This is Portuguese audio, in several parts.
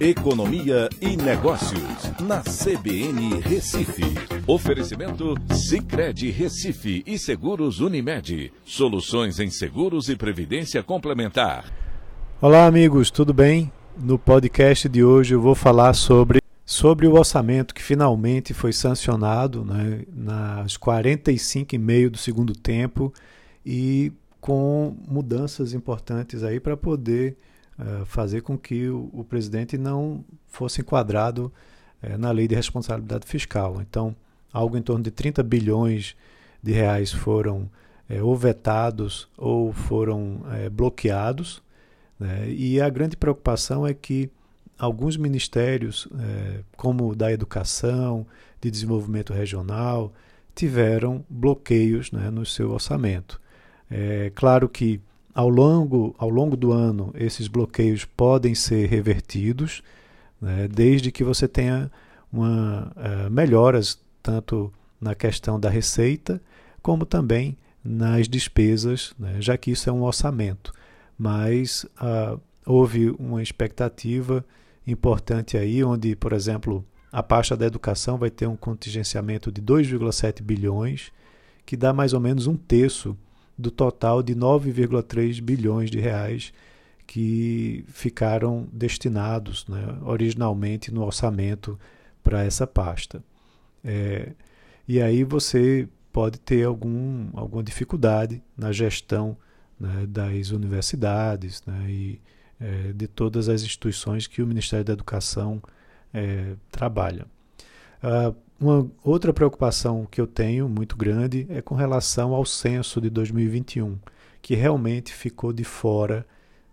Economia e Negócios, na CBN Recife. Oferecimento Cicred Recife e Seguros Unimed. Soluções em seguros e previdência complementar. Olá, amigos, tudo bem? No podcast de hoje eu vou falar sobre, sobre o orçamento que finalmente foi sancionado né, nas 45,5 do segundo tempo e com mudanças importantes aí para poder uh, fazer com que o, o, presidente não fosse enquadrado uh, na lei de responsabilidade fiscal. Então, algo em torno de 30 bilhões de reais foram uh, ou vetados ou foram bloqueados. Né? E a grande preocupação é que alguns ministérios, como o da educação, de desenvolvimento regional, tiveram bloqueios né, no seu orçamento. É claro que ao longo, ao longo do ano esses bloqueios podem ser revertidos, né, desde que você tenha uma, uh, melhoras tanto na questão da receita como também nas despesas, né, já que isso é um orçamento. Mas uh, houve uma expectativa importante aí, onde, por exemplo, a pasta da educação vai ter um contingenciamento de 2,7 bilhões, que dá mais ou menos um terço do total de 9,3 bilhões de reais que ficaram destinados né, originalmente no orçamento para essa pasta. É, e aí você pode ter algum, alguma dificuldade na gestão né, das universidades né, e é, de todas as instituições que o Ministério da Educação é, trabalha. Uh, uma outra preocupação que eu tenho muito grande é com relação ao censo de 2021, que realmente ficou de fora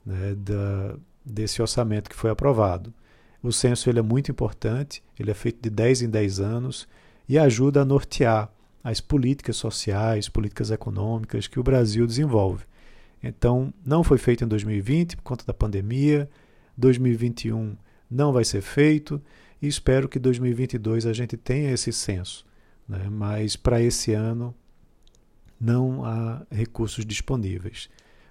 né, da, desse orçamento que foi aprovado. O censo ele é muito importante, ele é feito de 10 em 10 anos e ajuda a nortear as políticas sociais, políticas econômicas que o Brasil desenvolve. Então, não foi feito em 2020 por conta da pandemia, 2021 não vai ser feito e espero que 2022 a gente tenha esse senso. Né? Mas para esse ano não há recursos disponíveis.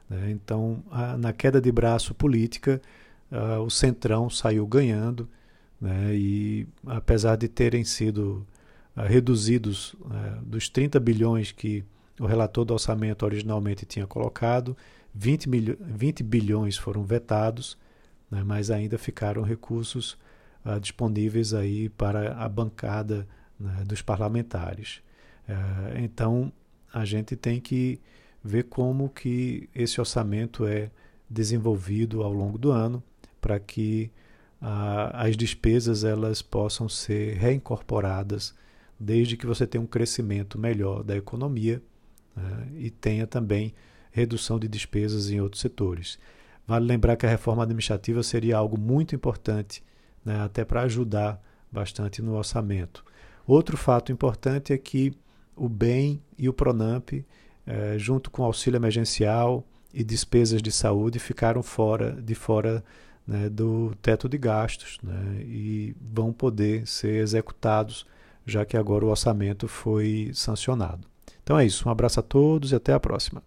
Né? Então, a, na queda de braço política, a, o Centrão saiu ganhando, né? e apesar de terem sido a, reduzidos né, dos 30 bilhões que o relator do orçamento originalmente tinha colocado, 20, 20 bilhões foram vetados, né? mas ainda ficaram recursos uh, disponíveis aí para a bancada né, dos parlamentares. Uh, então, a gente tem que ver como que esse orçamento é desenvolvido ao longo do ano para que uh, as despesas elas possam ser reincorporadas desde que você tenha um crescimento melhor da economia né, e tenha também redução de despesas em outros setores. Vale lembrar que a reforma administrativa seria algo muito importante né, até para ajudar bastante no orçamento. Outro fato importante é que o BEM e o PRONAMP, eh, junto com auxílio emergencial e despesas de saúde, ficaram fora de fora né, do teto de gastos né, e vão poder ser executados, já que agora o orçamento foi sancionado. Então é isso. Um abraço a todos e até a próxima.